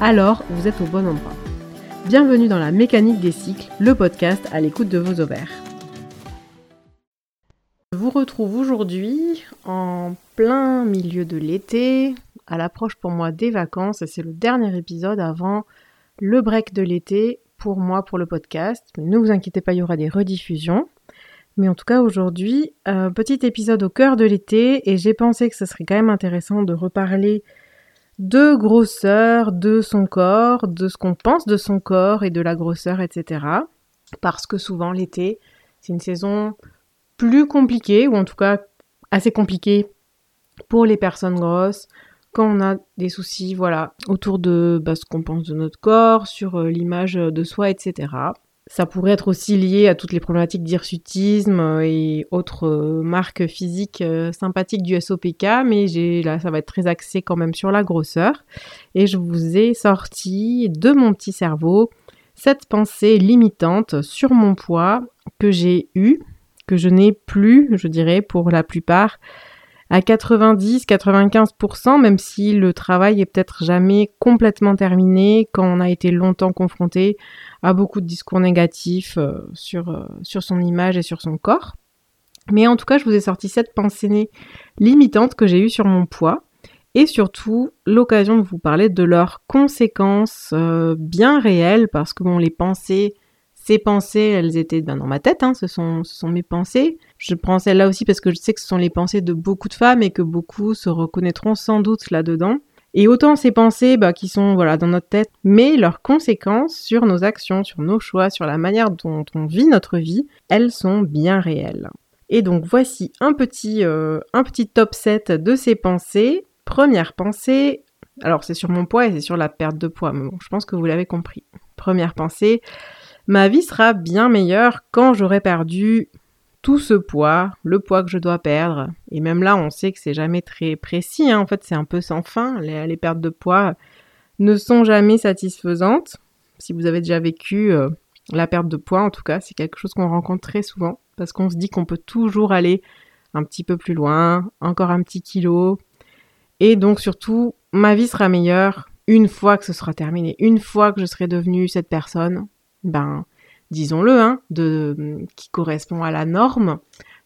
alors vous êtes au bon endroit. Bienvenue dans la mécanique des cycles, le podcast à l'écoute de vos ovaires. Je vous retrouve aujourd'hui en plein milieu de l'été, à l'approche pour moi des vacances, et c'est le dernier épisode avant le break de l'été pour moi pour le podcast. Mais ne vous inquiétez pas, il y aura des rediffusions. Mais en tout cas aujourd'hui, euh, petit épisode au cœur de l'été, et j'ai pensé que ce serait quand même intéressant de reparler de grosseur de son corps, de ce qu'on pense de son corps et de la grosseur, etc. Parce que souvent l'été, c'est une saison plus compliquée, ou en tout cas assez compliquée pour les personnes grosses, quand on a des soucis, voilà, autour de bah, ce qu'on pense de notre corps, sur euh, l'image de soi, etc. Ça pourrait être aussi lié à toutes les problématiques d'hirsutisme euh, et autres euh, marques physiques euh, sympathiques du SOPK, mais là, ça va être très axé quand même sur la grosseur. Et je vous ai sorti de mon petit cerveau cette pensée limitante sur mon poids que j'ai eue, que je n'ai plus, je dirais, pour la plupart, à 90-95%, même si le travail est peut-être jamais complètement terminé quand on a été longtemps confronté à beaucoup de discours négatifs euh, sur, euh, sur son image et sur son corps. Mais en tout cas, je vous ai sorti cette pensée limitante que j'ai eue sur mon poids et surtout l'occasion de vous parler de leurs conséquences euh, bien réelles parce que bon, les pensées ces pensées, elles étaient ben, dans ma tête, hein, ce, sont, mes pensées. Je prends celle-là aussi parce que je sais que ce sont les pensées de beaucoup de femmes et que beaucoup se reconnaîtront sans doute là-dedans. Et autant ces pensées bah, qui sont dans notre tête, mais leurs conséquences sur nos actions, sur nos choix, sur la manière dont on vit notre vie, elles sont bien réelles. Et donc voici un petit, euh, un petit top 7 de ces pensées. Première pensée, alors c'est sur mon poids et c'est sur la perte de poids, mais bon, je pense que vous l'avez compris. Première pensée, ma vie sera bien meilleure quand j'aurai perdu tout ce poids, le poids que je dois perdre. Et même là, on sait que c'est jamais très précis. Hein. En fait, c'est un peu sans fin. Les, pertes de poids ne sont jamais satisfaisantes. Si vous avez déjà vécu euh, la perte de poids, en tout cas, c'est quelque chose qu'on rencontre très souvent parce qu'on se dit qu'on peut toujours aller un petit peu plus loin, encore un petit kilo. Et donc surtout, ma vie sera meilleure une fois que ce sera terminé, une fois que je serai devenue cette personne ben, disons-le, hein, de, qui correspond à la norme,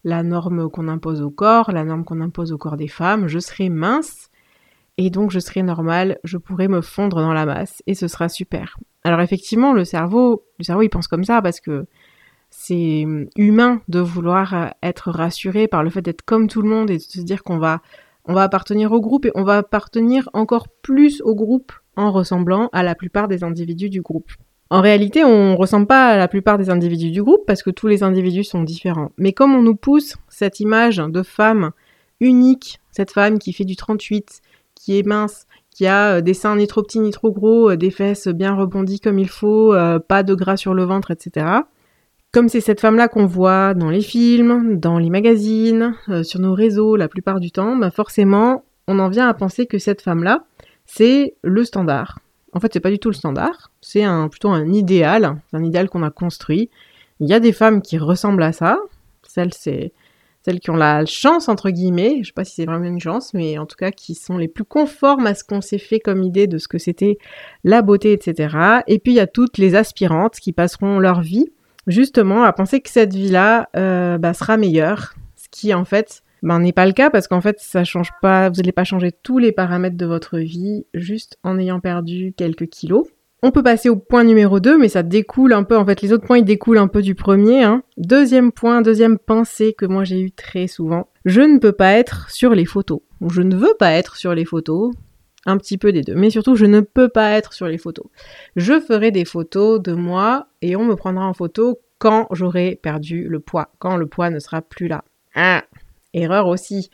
la norme qu'on impose au corps, la norme qu'on impose au corps des femmes, je serai mince et donc je serai normale, je pourrai me fondre dans la masse et ce sera super. Alors effectivement, le cerveau, le cerveau il pense comme ça parce que c'est humain de vouloir être rassuré par le fait d'être comme tout le monde et de se dire qu'on va on va appartenir au groupe et on va appartenir encore plus au groupe en ressemblant à la plupart des individus du groupe. En réalité, on ressemble pas à la plupart des individus du groupe parce que tous les individus sont différents. Mais comme on nous pousse cette image de femme unique, cette femme qui fait du 38, qui est mince, qui a euh, des seins ni trop petits ni trop gros, euh, des fesses bien rebondies comme il faut, euh, pas de gras sur le ventre, etc. Comme c'est cette femme-là qu'on voit dans les films, dans les magazines, sur nos réseaux la plupart du temps, bah forcément, on en vient à penser que cette femme-là, c'est le standard. En fait, c'est pas du tout le standard. C'est un, plutôt un idéal. un idéal qu'on a construit. Il y a des femmes qui ressemblent à ça. Celles, c'est celles qui ont la chance, entre guillemets. Je sais pas si c'est vraiment une chance, mais en tout cas, qui sont les plus conformes à ce qu'on s'est fait comme idée de ce que c'était la beauté, etc. Et puis, il y a toutes les aspirantes qui passeront leur vie, justement, à penser que cette vie-là euh, bah, sera meilleure. Ce qui, en fait, ben, n'est pas le cas parce qu'en fait, ça change pas, vous n'allez pas changer tous les paramètres de votre vie juste en ayant perdu quelques kilos. On peut passer au point numéro 2, mais ça découle un peu, en fait, les autres points, ils découlent un peu du premier. Hein. Deuxième point, deuxième pensée que moi j'ai eu très souvent, je ne peux pas être sur les photos. Je ne veux pas être sur les photos, un petit peu des deux, mais surtout, je ne peux pas être sur les photos. Je ferai des photos de moi et on me prendra en photo quand j'aurai perdu le poids, quand le poids ne sera plus là. Ah, Erreur aussi.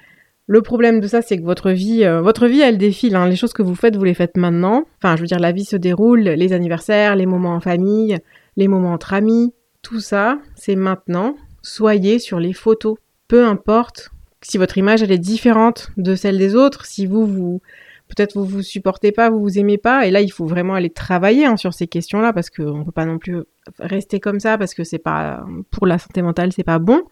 Le problème de ça, c'est que votre vie, euh, votre vie, elle défile. Hein. Les choses que vous faites, vous les faites maintenant. Enfin, je veux dire, la vie se déroule, les anniversaires, les moments en famille, les moments entre amis, tout ça, c'est maintenant. Soyez sur les photos. Peu importe si votre image, elle est différente de celle des autres, si vous, vous, peut-être vous vous supportez pas, vous vous aimez pas, et là il faut vraiment aller travailler hein, sur ces questions-là parce qu'on peut pas non plus rester comme ça parce que c'est pas pour la santé mentale c'est pas bon.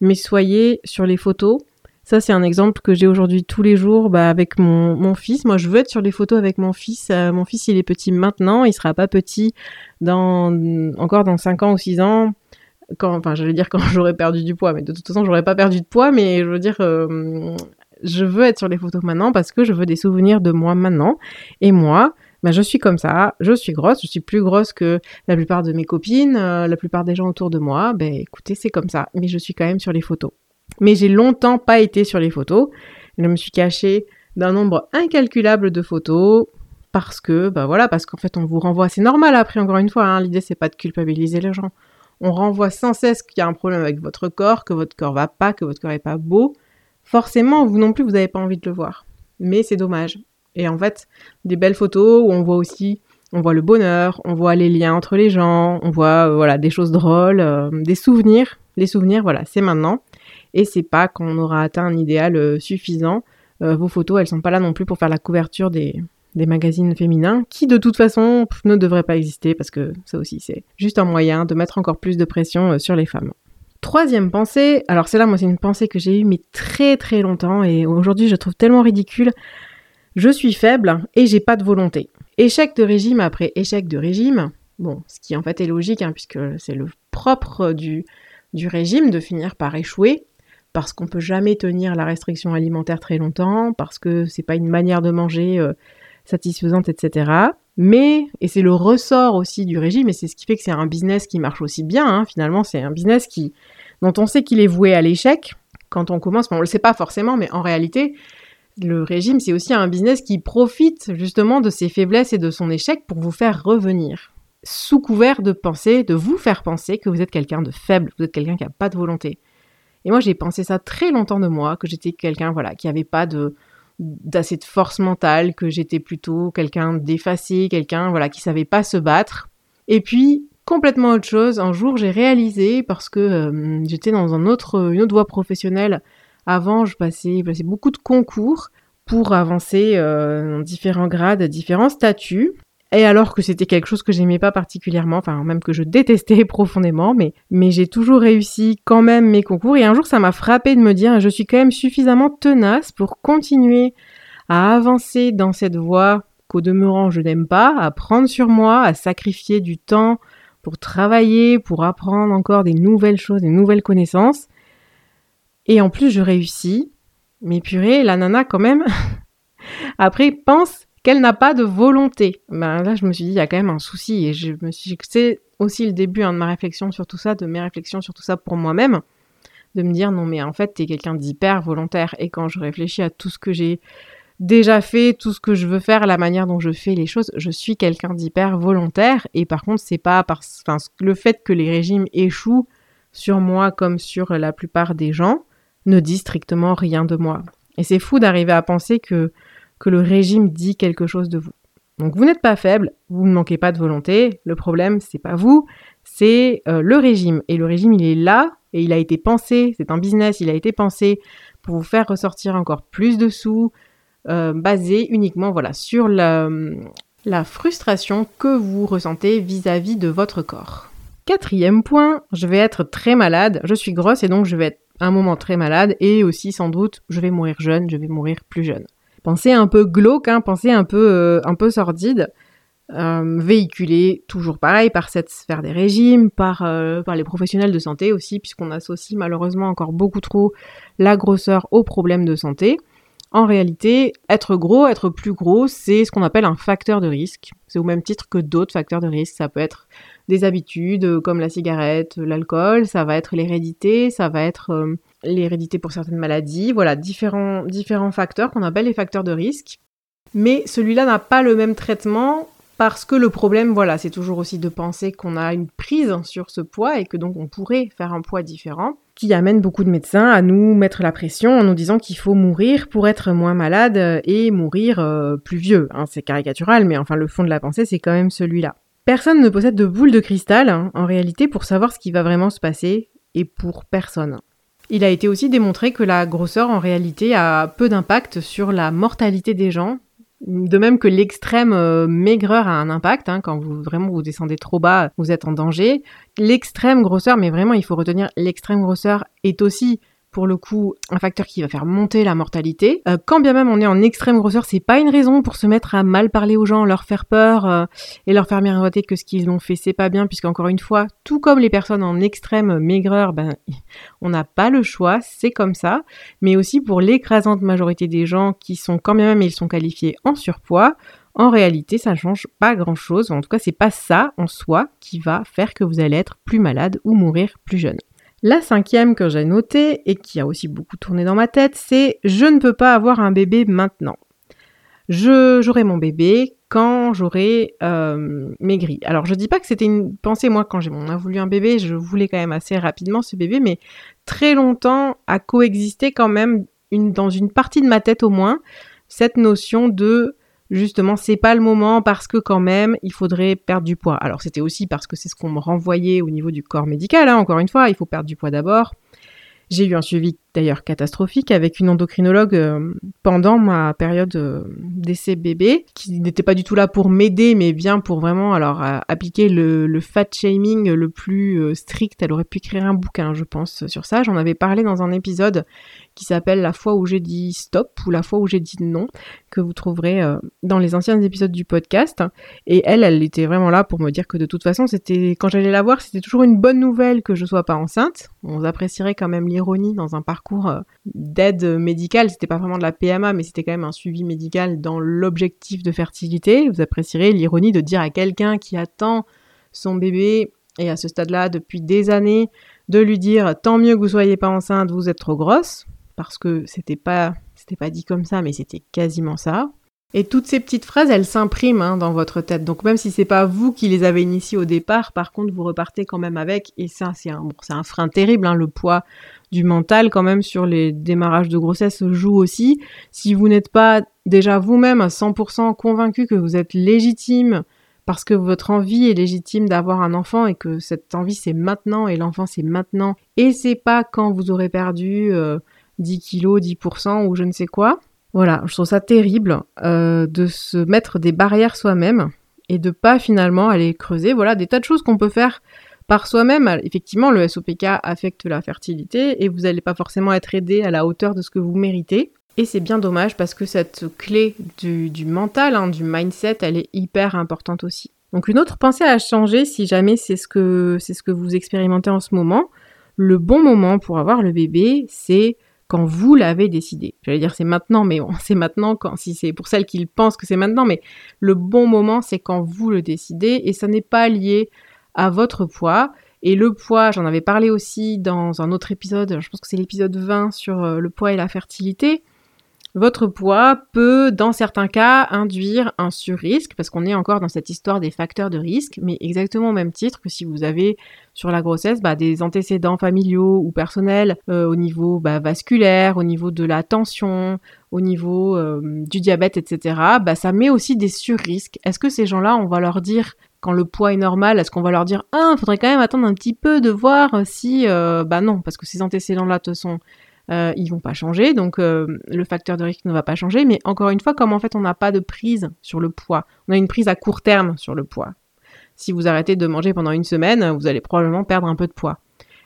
Mais soyez sur les photos. Ça c'est un exemple que j'ai aujourd'hui tous les jours bah, avec mon, mon, fils. Moi je veux être sur les photos avec mon fils. Euh, mon fils il est petit maintenant, il sera pas petit dans encore dans 5 ans ou 6 ans. Quand, enfin, j'allais dire quand j'aurais perdu du poids, mais de toute façon, j'aurais pas perdu de poids, mais je veux dire, euh, je veux être sur les photos maintenant parce que je veux des souvenirs de moi maintenant. Et moi, bah, je suis comme ça, je suis grosse, je suis plus grosse que la plupart de mes copines, euh, la plupart des gens autour de moi. Ben écoutez, c'est comme ça, mais je suis quand même sur les photos. Mais j'ai longtemps pas été sur les photos. Je me suis cachée d'un nombre incalculable de photos parce que, bah voilà, parce qu'en fait on vous renvoie, c'est normal après encore une fois, hein, l'idée c'est pas de culpabiliser les gens. On renvoie sans cesse qu'il y a un problème avec votre corps, que votre corps va pas, que votre corps est pas beau, forcément, vous non plus, vous n'avez pas envie de le voir. Mais c'est dommage. Et en fait, des belles photos où on voit aussi, on voit le bonheur, on voit les liens entre les gens, on voit euh, voilà des choses drôles, euh, des souvenirs. Les souvenirs, voilà, c'est maintenant. Et c'est pas quand on aura atteint un idéal euh, suffisant. vos photos, elles sont pas là non plus pour faire la couverture des, des magazines féminins, qui de toute façon ne devraient pas exister parce que ça aussi c'est juste un moyen de mettre encore plus de pression sur les femmes. Troisième pensée, alors c'est là moi c'est une pensée que j'ai eue mais très très longtemps et aujourd'hui je trouve tellement ridicule. Je suis faible et j'ai pas de volonté. Échec de régime après échec de régime, bon, ce qui en fait est logique hein, puisque c'est le propre du, régime de finir par échouer parce qu'on peut jamais tenir la restriction alimentaire très longtemps, parce que c'est pas une manière de manger euh, satisfaisante, etc. Mais, et c'est le ressort aussi du régime, et c'est ce qui fait que c'est un business qui marche aussi bien, hein, finalement, c'est un business qui, dont on sait qu'il est voué à l'échec quand on commence, on ne le sait pas forcément, mais en réalité, le régime, c'est aussi un business qui profite justement de ses faiblesses et de son échec pour vous faire revenir, sous couvert de penser, de vous faire penser que vous êtes quelqu'un de faible, vous êtes quelqu'un qui n'a pas de volonté. Et moi, j'ai pensé ça très longtemps de moi, que j'étais quelqu'un, voilà, qui n'avait pas de, d'assez de force mentale, que j'étais plutôt quelqu'un d'effacé, quelqu'un voilà qui savait pas se battre. Et puis complètement autre chose, un jour j'ai réalisé parce que euh, j'étais dans un autre, une autre voie professionnelle. Avant, je passais, beaucoup de concours pour avancer euh, dans différents grades, différents statuts. Et alors que c'était quelque chose que j'aimais pas particulièrement, enfin même que je détestais profondément, mais, mais j'ai toujours réussi quand même mes concours. Et un jour, ça m'a frappé de me dire, je suis quand même suffisamment tenace pour continuer à avancer dans cette voie qu'au demeurant je n'aime pas, à prendre sur moi, à sacrifier du temps pour travailler, pour apprendre encore des nouvelles choses, des nouvelles connaissances. Et en plus, je réussis. Mais purée, la nana quand même, après pense qu'elle n'a pas de volonté. Ben là, je me suis dit, il y a quand même un souci. Et je me suis c'est aussi le début hein, de ma réflexion sur tout ça, de mes réflexions sur tout ça pour moi-même. De me dire, non, mais en fait, t'es quelqu'un d'hyper volontaire. Et quand je réfléchis à tout ce que j'ai déjà fait, tout ce que je veux faire, la manière dont je fais les choses, je suis quelqu'un d'hyper volontaire. Et par contre, c'est pas parce, enfin, le fait que les régimes échouent sur moi comme sur la plupart des gens ne dit strictement rien de moi. Et c'est fou d'arriver à penser que le régime dit quelque chose de vous. Donc vous n'êtes pas faible, vous ne manquez pas de volonté. Le problème, c'est pas vous, c'est euh, le régime. Et le régime, il est là et il a été pensé. C'est un business, il a été pensé pour vous faire ressortir encore plus de sous, euh, basé uniquement voilà sur la, la frustration que vous ressentez vis-à-vis -vis de votre corps. Quatrième point, je vais être très malade. Je suis grosse et donc je vais être un moment très malade et aussi sans doute je vais mourir jeune, je vais mourir plus jeune pensée un peu glauque, hein, pensée un peu, euh, un peu sordide, euh, véhiculée toujours pareil par cette sphère des régimes, par, euh, par les professionnels de santé aussi, puisqu'on associe malheureusement encore beaucoup trop la grosseur aux problèmes de santé. En réalité, être gros, être plus gros, c'est ce qu'on appelle un facteur de risque. C'est au même titre que d'autres facteurs de risque. Ça peut être des habitudes comme la cigarette, l'alcool, ça va être l'hérédité, ça va être l'hérédité pour certaines maladies, voilà, différents, différents facteurs qu'on appelle les facteurs de risque. Mais celui-là n'a pas le même traitement parce que le problème, voilà, c'est toujours aussi de penser qu'on a une prise sur ce poids et que donc on pourrait faire un poids différent, qui amène beaucoup de médecins à nous mettre la pression en nous disant qu'il faut mourir pour être moins malade et mourir euh, plus vieux. Hein. c'est caricatural, mais enfin le fond de la pensée, c'est quand même celui-là. Personne ne possède de boule de cristal, hein, en réalité, pour savoir ce qui va vraiment se passer, et pour personne. Il a été aussi démontré que la grosseur, en réalité, a peu d'impact sur la mortalité des gens, de même que l'extrême euh, maigreur a un impact, hein, quand vous vraiment vous descendez trop bas, vous êtes en danger. L'extrême grosseur, mais vraiment il faut retenir l'extrême grosseur est aussi pour le coup un facteur qui va faire monter la mortalité. Euh, quand bien même on est en extrême grosseur, c'est pas une raison pour se mettre à mal parler aux gens, leur faire peur euh, et leur faire miroiter que ce qu'ils ont fait c'est pas bien, puisqu'encore une fois, tout comme les personnes en extrême maigreur, ben on n'a pas le choix, c'est comme ça. Mais aussi pour l'écrasante majorité des gens qui sont quand bien même ils sont qualifiés en surpoids. En réalité, ça ne change pas grand chose. En tout cas, c'est pas ça en soi qui va faire que vous allez être plus malade ou mourir plus jeune. La cinquième que j'ai notée et qui a aussi beaucoup tourné dans ma tête, c'est je ne peux pas avoir un bébé maintenant. j'aurai mon bébé quand j'aurai euh, maigri. Alors je dis pas que c'était une pensée moi quand j'ai on a voulu un bébé, je voulais quand même assez rapidement ce bébé, mais très longtemps a coexisté quand même dans une partie de ma tête au moins cette notion de justement c'est pas le moment parce que quand même il faudrait perdre du poids. Alors c'était aussi parce que c'est ce qu'on me renvoyait au niveau du corps médical, hein. encore une fois, il faut perdre du poids d'abord. J'ai eu un suivi d'ailleurs catastrophique avec une endocrinologue euh, pendant ma période euh, d'essai bébé, qui n'était pas du tout là pour m'aider, mais bien pour vraiment alors appliquer le, fat shaming le plus euh, strict. Elle aurait pu écrire un bouquin, je pense, sur ça. J'en avais parlé dans un épisode qui s'appelle La fois où j'ai dit stop ou La fois où j'ai dit non, que vous trouverez dans les anciens épisodes du podcast. Et elle, elle était vraiment là pour me dire que de toute façon, c'était quand j'allais la voir, c'était toujours une bonne nouvelle que je sois pas enceinte. On apprécierait quand même l'ironie dans un parcours parcours euh, d'aide médicale. C'était pas vraiment de la PMA, mais c'était quand même un suivi médical dans l'objectif de fertilité. Vous apprécierez l'ironie de dire à quelqu'un qui attend son bébé et à ce stade-là depuis des années de lui dire tant mieux que vous soyez pas enceinte, vous êtes trop grosse parce que c'était pas c'était pas dit comme ça, mais c'était quasiment ça. Et toutes ces petites phrases, elles s'impriment hein, dans votre tête. Donc même si c'est pas vous qui les avez initiées au départ, par contre, vous repartez quand même avec. Et ça, c'est un, frein terrible. Hein, le poids du mental, quand même, sur les démarrages de grossesse joue aussi. Si vous n'êtes pas déjà vous-même à 100% convaincu que vous êtes légitime parce que votre envie est légitime d'avoir un enfant et que cette envie c'est maintenant et l'enfant c'est maintenant et c'est pas quand vous aurez perdu 10 euh, kilos, 10% ou je ne sais quoi voilà, je trouve ça terrible euh, de se mettre des barrières soi-même et de pas finalement aller creuser. Voilà, des tas de choses qu'on peut faire par soi-même. Effectivement, le SOPK affecte la fertilité et vous n'allez pas forcément être aidé à la hauteur de ce que vous méritez. Et c'est bien dommage parce que cette clé du, mental, hein, du mindset, elle est hyper importante aussi. Donc une autre pensée à changer si jamais c'est ce c'est ce que vous expérimentez en ce moment. Le bon moment pour avoir le bébé, c'est quand vous l'avez décidé. J'allais dire c'est maintenant, mais bon, c'est maintenant quand si c'est pour celles qui pensent que c'est maintenant, mais le bon moment c'est quand vous le décidez et ça n'est pas lié à votre poids. Et le poids, j'en avais parlé aussi dans un autre épisode, je pense que c'est l'épisode 20 sur euh, le poids et la fertilité votre poids peut, dans certains cas, induire un surrisque, parce qu'on est encore dans cette histoire des facteurs de risque, mais exactement au même titre que si vous avez sur la grossesse bah, des antécédents familiaux ou personnels euh, au niveau bah, vasculaire, au niveau de la tension, au niveau euh, du diabète, etc., bah, ça met aussi des surrisques. Est-ce que ces gens-là, on va leur dire quand le poids est normal, est-ce qu'on va leur dire ah, faudrait quand même attendre un petit peu de voir si euh, bah non, parce que ces antécédents-là te sont euh, ils vont pas changer, donc euh, le facteur de risque ne va pas changer. Mais encore une fois, comme en fait on n'a pas de prise sur le poids, on a une prise à court terme sur le poids. Si vous arrêtez de manger pendant une semaine, vous allez probablement perdre un peu de poids.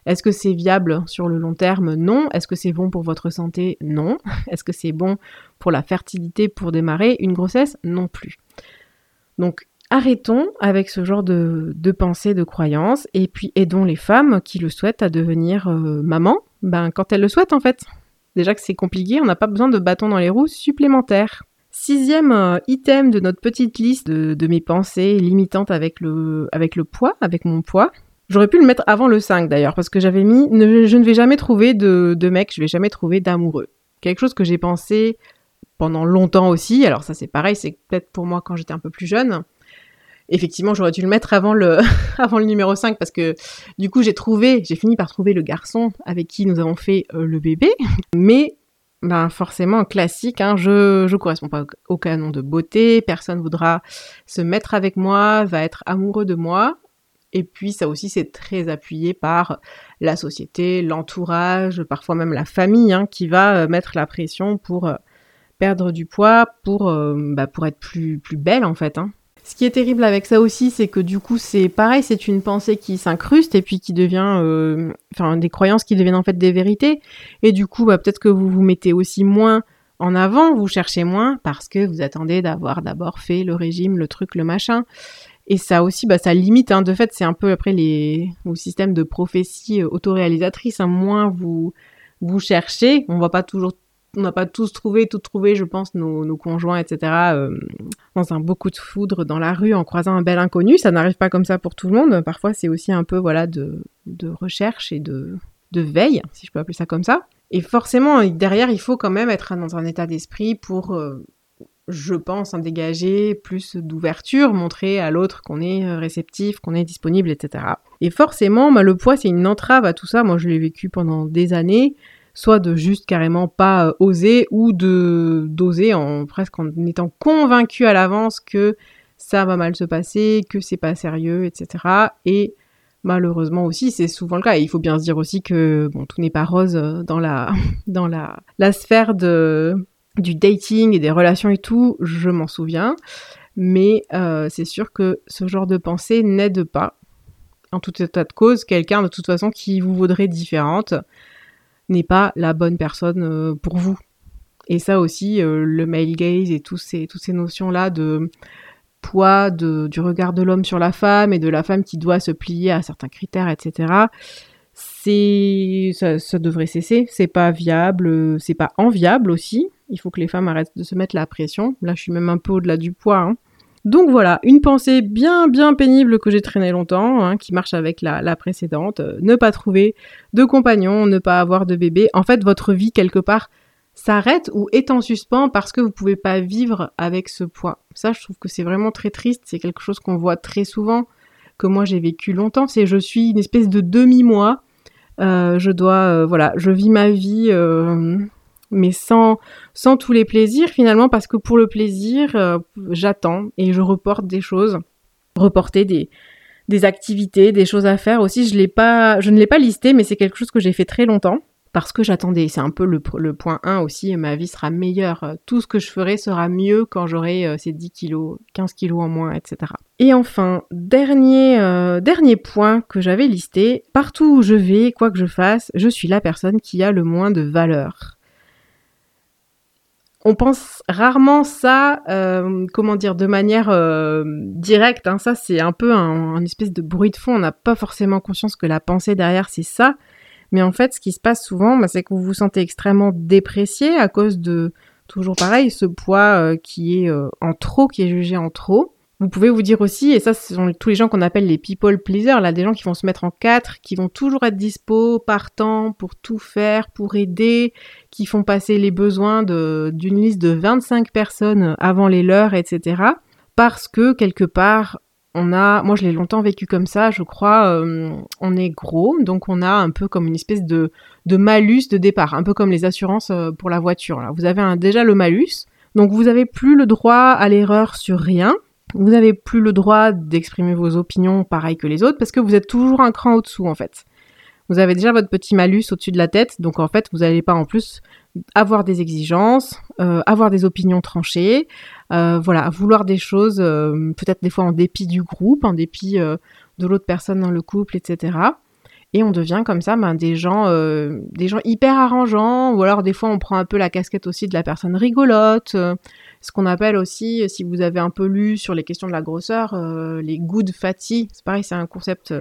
Est-ce que c'est viable sur le long terme? Non. Est-ce que c'est bon pour votre santé? Non. Est-ce que c'est bon pour la fertilité pour démarrer une grossesse? Non plus. Donc arrêtons avec ce genre de, de pensée, de croyance, et puis aidons les femmes qui le souhaitent à devenir euh, maman, ben, quand elles le souhaitent en fait. Déjà que c'est compliqué, on n'a pas besoin de bâtons dans les roues supplémentaires. Sixième euh, item de notre petite liste de, mes pensées limitantes avec le, avec le poids, avec mon poids. J'aurais pu le mettre avant le 5 d'ailleurs, parce que j'avais mis je ne vais jamais trouver de, de mec, je vais jamais trouver d'amoureux. Quelque chose que j'ai pensé pendant longtemps aussi. Alors ça c'est pareil, c'est peut-être pour moi quand j'étais un peu plus jeune. Effectivement, j'aurais dû le mettre avant le, avant le numéro 5 parce que du coup, j'ai trouvé, j'ai fini par trouver le garçon avec qui nous avons fait euh, le bébé. Mais ben forcément classique, hein, je je correspond pas au canon de beauté, personne voudra se mettre avec moi, va être amoureux de moi. Et puis ça aussi c'est très appuyé par la société, l'entourage, parfois même la famille hein, qui va euh, mettre la pression pour euh, perdre du poids, pour bah, pour être plus plus belle en fait. Hein. Ce qui est terrible avec ça aussi, c'est que du coup, c'est pareil, c'est une pensée qui s'incruste et puis qui devient, euh, enfin, des croyances qui deviennent en fait des vérités. Et du coup, bah, peut-être que vous vous mettez aussi moins en avant, vous cherchez moins parce que vous attendez d'avoir d'abord fait le régime, le truc, le machin. Et ça aussi, bah, ça limite. Hein. De fait, c'est un peu après les, le système de prophétie euh, autoréalisatrice. Hein. Moins vous vous cherchez, on va pas toujours on n'a pas tous trouvé, tout trouvé, je pense, nos, conjoints, etc., euh, dans un beaucoup de foudre dans la rue en croisant un bel inconnu. Ça n'arrive pas comme ça pour tout le monde. Parfois, c'est aussi un peu voilà de, recherche et de, veille, si je peux appeler ça comme ça. Et forcément, derrière, il faut quand même être dans un état d'esprit pour, euh, je pense, en dégager plus d'ouverture, montrer à l'autre qu'on est euh, réceptif, qu'on est disponible, etc. Et forcément, bah, le poids, c'est une entrave à tout ça. Moi, je l'ai vécu pendant des années soit de juste carrément pas euh, oser ou de d'oser en presque en étant convaincu à l'avance que ça va mal se passer, que c'est pas sérieux, etc. Et malheureusement aussi, c'est souvent le cas. Et il faut bien se dire aussi que bon, tout n'est pas rose euh, dans la dans la, la sphère de du dating et des relations et tout. Je m'en souviens, mais euh, c'est sûr que ce genre de pensée n'aide pas. En tout état de cause, quelqu'un de toute façon qui vous vaudrait différente n'est pas la bonne personne euh, pour vous. Et ça aussi, euh, le male gaze et tous ces, toutes ces notions-là de poids, de, du regard de l'homme sur la femme et de la femme qui doit se plier à certains critères, etc. Ça, ça devrait cesser. C'est pas viable, c'est pas enviable aussi. Il faut que les femmes arrêtent de se mettre la pression. Là, je suis même un peu au-delà du poids. Hein. Donc voilà, une pensée bien bien pénible que j'ai traîné longtemps, hein, qui marche avec la, précédente. Euh, ne pas trouver de compagnon, ne pas avoir de bébé. En fait, votre vie quelque part s'arrête ou est en suspens parce que vous pouvez pas vivre avec ce poids. Ça, je trouve que c'est vraiment très triste. C'est quelque chose qu'on voit très souvent, que moi j'ai vécu longtemps. C'est je suis une espèce de demi-moi. Euh, je dois, euh, voilà, je vis ma vie mais sans, sans tous les plaisirs finalement, parce que pour le plaisir, euh, j'attends et je reporte des choses, reporter des, des activités, des choses à faire aussi. Je, l'ai pas, je ne l'ai pas listé, mais c'est quelque chose que j'ai fait très longtemps parce que j'attendais. C'est un peu le, le, point 1 aussi, ma vie sera meilleure. Tout ce que je ferai sera mieux quand j'aurai euh, ces 10 kilos, 15 kilos en moins, etc. Et enfin, dernier, euh, dernier point que j'avais listé, partout où je vais, quoi que je fasse, je suis la personne qui a le moins de valeur on pense rarement ça, euh, comment dire, de manière euh, directe. Hein. Ça, c'est un peu un, espèce de bruit de fond. On n'a pas forcément conscience que la pensée derrière, c'est ça. Mais en fait, ce qui se passe souvent, bah, c'est que vous vous sentez extrêmement déprécié à cause de, toujours pareil, ce poids euh, qui est en trop, qui est jugé en trop. Vous pouvez vous dire aussi, et ça ce sont tous les gens qu'on appelle les people pleasers, là des gens qui vont se mettre en quatre, qui vont toujours être dispo, partant pour tout faire, pour aider, qui font passer les besoins d'une liste de 25 personnes avant les leurs, etc. Parce que quelque part, on a, moi je l'ai longtemps vécu comme ça, je crois, euh, on est gros, donc on a un peu comme une espèce de, de malus de départ, un peu comme les assurances euh, pour la voiture. Là. Vous avez déjà le malus, donc vous avez plus le droit à l'erreur sur rien, vous n'avez plus le droit d'exprimer vos opinions pareil que les autres parce que vous êtes toujours un cran au-dessous en fait. Vous avez déjà votre petit malus au-dessus de la tête, donc en fait vous n'allez pas en plus avoir des exigences, euh, avoir des opinions tranchées, euh, voilà, vouloir des choses euh, peut-être des fois en dépit du groupe, en dépit de l'autre personne dans le couple, etc. Et on devient comme ça ben, des gens, des gens hyper arrangeants, ou alors des fois on prend un peu la casquette aussi de la personne rigolote ce qu'on appelle aussi, si vous avez un peu lu sur les questions de la grosseur, euh, les good fatty. C'est pareil, c'est un concept euh,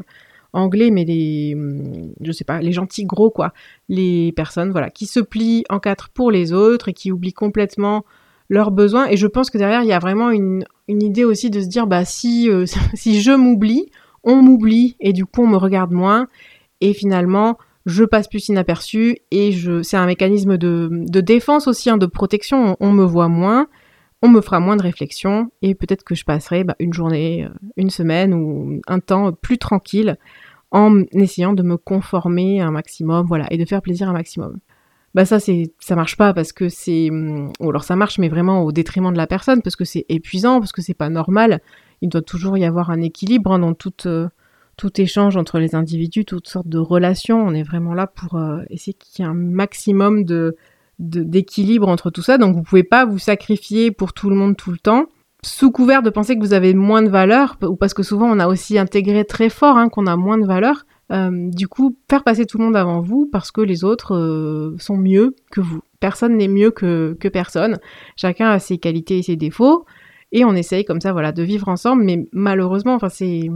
anglais, mais les, hum, je sais pas, les gentils gros quoi, les personnes voilà qui se plient en quatre pour les autres et qui oublient complètement leurs besoins. Et je pense que derrière il y a vraiment une, une idée aussi de se dire bah si euh, si je m'oublie, on m'oublie et du coup on me regarde moins et finalement je passe plus inaperçu et je c'est un mécanisme de, défense aussi, hein, de protection. On, me voit moins, on me fera moins de réflexion et peut-être que je passerai bah, une journée, euh, une semaine ou un temps plus tranquille en essayant de me conformer un maximum, voilà, et de faire plaisir un maximum. Bah ça c'est ça marche pas parce que c'est hum, ou alors ça marche mais vraiment au détriment de la personne parce que c'est épuisant parce que c'est pas normal. Il doit toujours y avoir un équilibre hein, dans toute euh, tout échange entre les individus, toutes sortes de relations. On est vraiment là pour euh, essayer qu'il y ait un maximum de d'équilibre entre tout ça. Donc vous pouvez pas vous sacrifier pour tout le monde tout le temps sous couvert de penser que vous avez moins de valeur, ou parce que souvent on a aussi intégré très fort hein, qu'on a moins de valeur, euh, du coup, faire passer tout le monde avant vous parce que les autres euh, sont mieux que vous. Personne n'est mieux que, que personne. Chacun a ses qualités et ses défauts. Et on essaye comme ça, voilà, de vivre ensemble. Mais malheureusement, c'est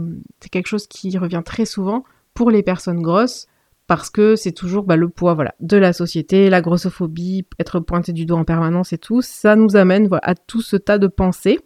quelque chose qui revient très souvent pour les personnes grosses parce que c'est toujours bah, le poids voilà de la société, la grossophobie, être pointé du doigt en permanence et tout, ça nous amène à tout ce tas de pensées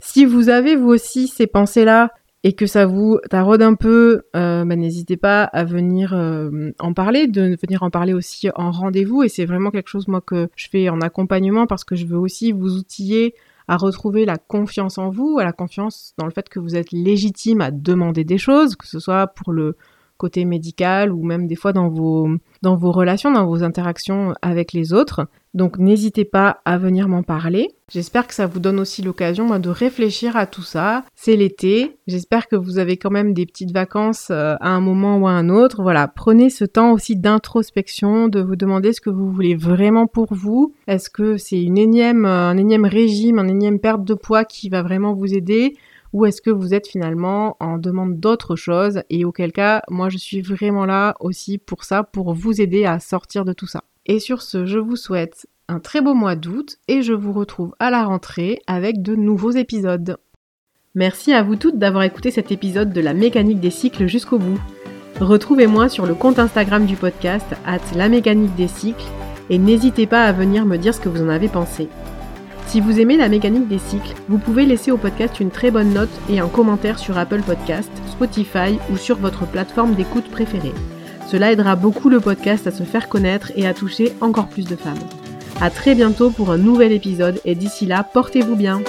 si vous avez vous aussi ces pensées-là et que ça vous taraude un peu, euh, bah, n'hésitez pas à venir euh, en parler, de venir en parler aussi en rendez-vous. Et c'est vraiment quelque chose moi que je fais en accompagnement parce que je veux aussi vous outiller à retrouver la confiance en vous, à la confiance dans le fait que vous êtes légitime à demander des choses, que ce soit pour le côté médical ou même des fois dans vos, relations, dans vos interactions avec les autres. Donc n'hésitez pas à venir m'en parler. J'espère que ça vous donne aussi l'occasion de réfléchir à tout ça. C'est l'été. J'espère que vous avez quand même des petites vacances euh, à un moment ou à un autre. Voilà, prenez ce temps aussi d'introspection, de vous demander ce que vous voulez vraiment pour vous. Est-ce que c'est une énième, un énième régime, un énième perte de poids qui va vraiment vous aider? Ou est-ce que vous êtes finalement en demande d'autre chose et auquel cas moi je suis vraiment là aussi pour ça, pour vous aider à sortir de tout ça. Et sur ce, je vous souhaite un très beau mois d'août et je vous retrouve à la rentrée avec de nouveaux épisodes. Merci à vous toutes d'avoir écouté cet épisode de la mécanique des cycles jusqu'au bout. Retrouvez-moi sur le compte Instagram du podcast, at la mécanique des cycles, et n'hésitez pas à venir me dire ce que vous en avez pensé. Si vous aimez la mécanique des cycles, vous pouvez laisser au podcast une très bonne note et un commentaire sur Apple Podcast, Spotify ou sur votre plateforme d'écoute préférée. Cela aidera beaucoup le podcast à se faire connaître et à toucher encore plus de femmes. À très bientôt pour un nouvel épisode et d'ici là, portez-vous bien.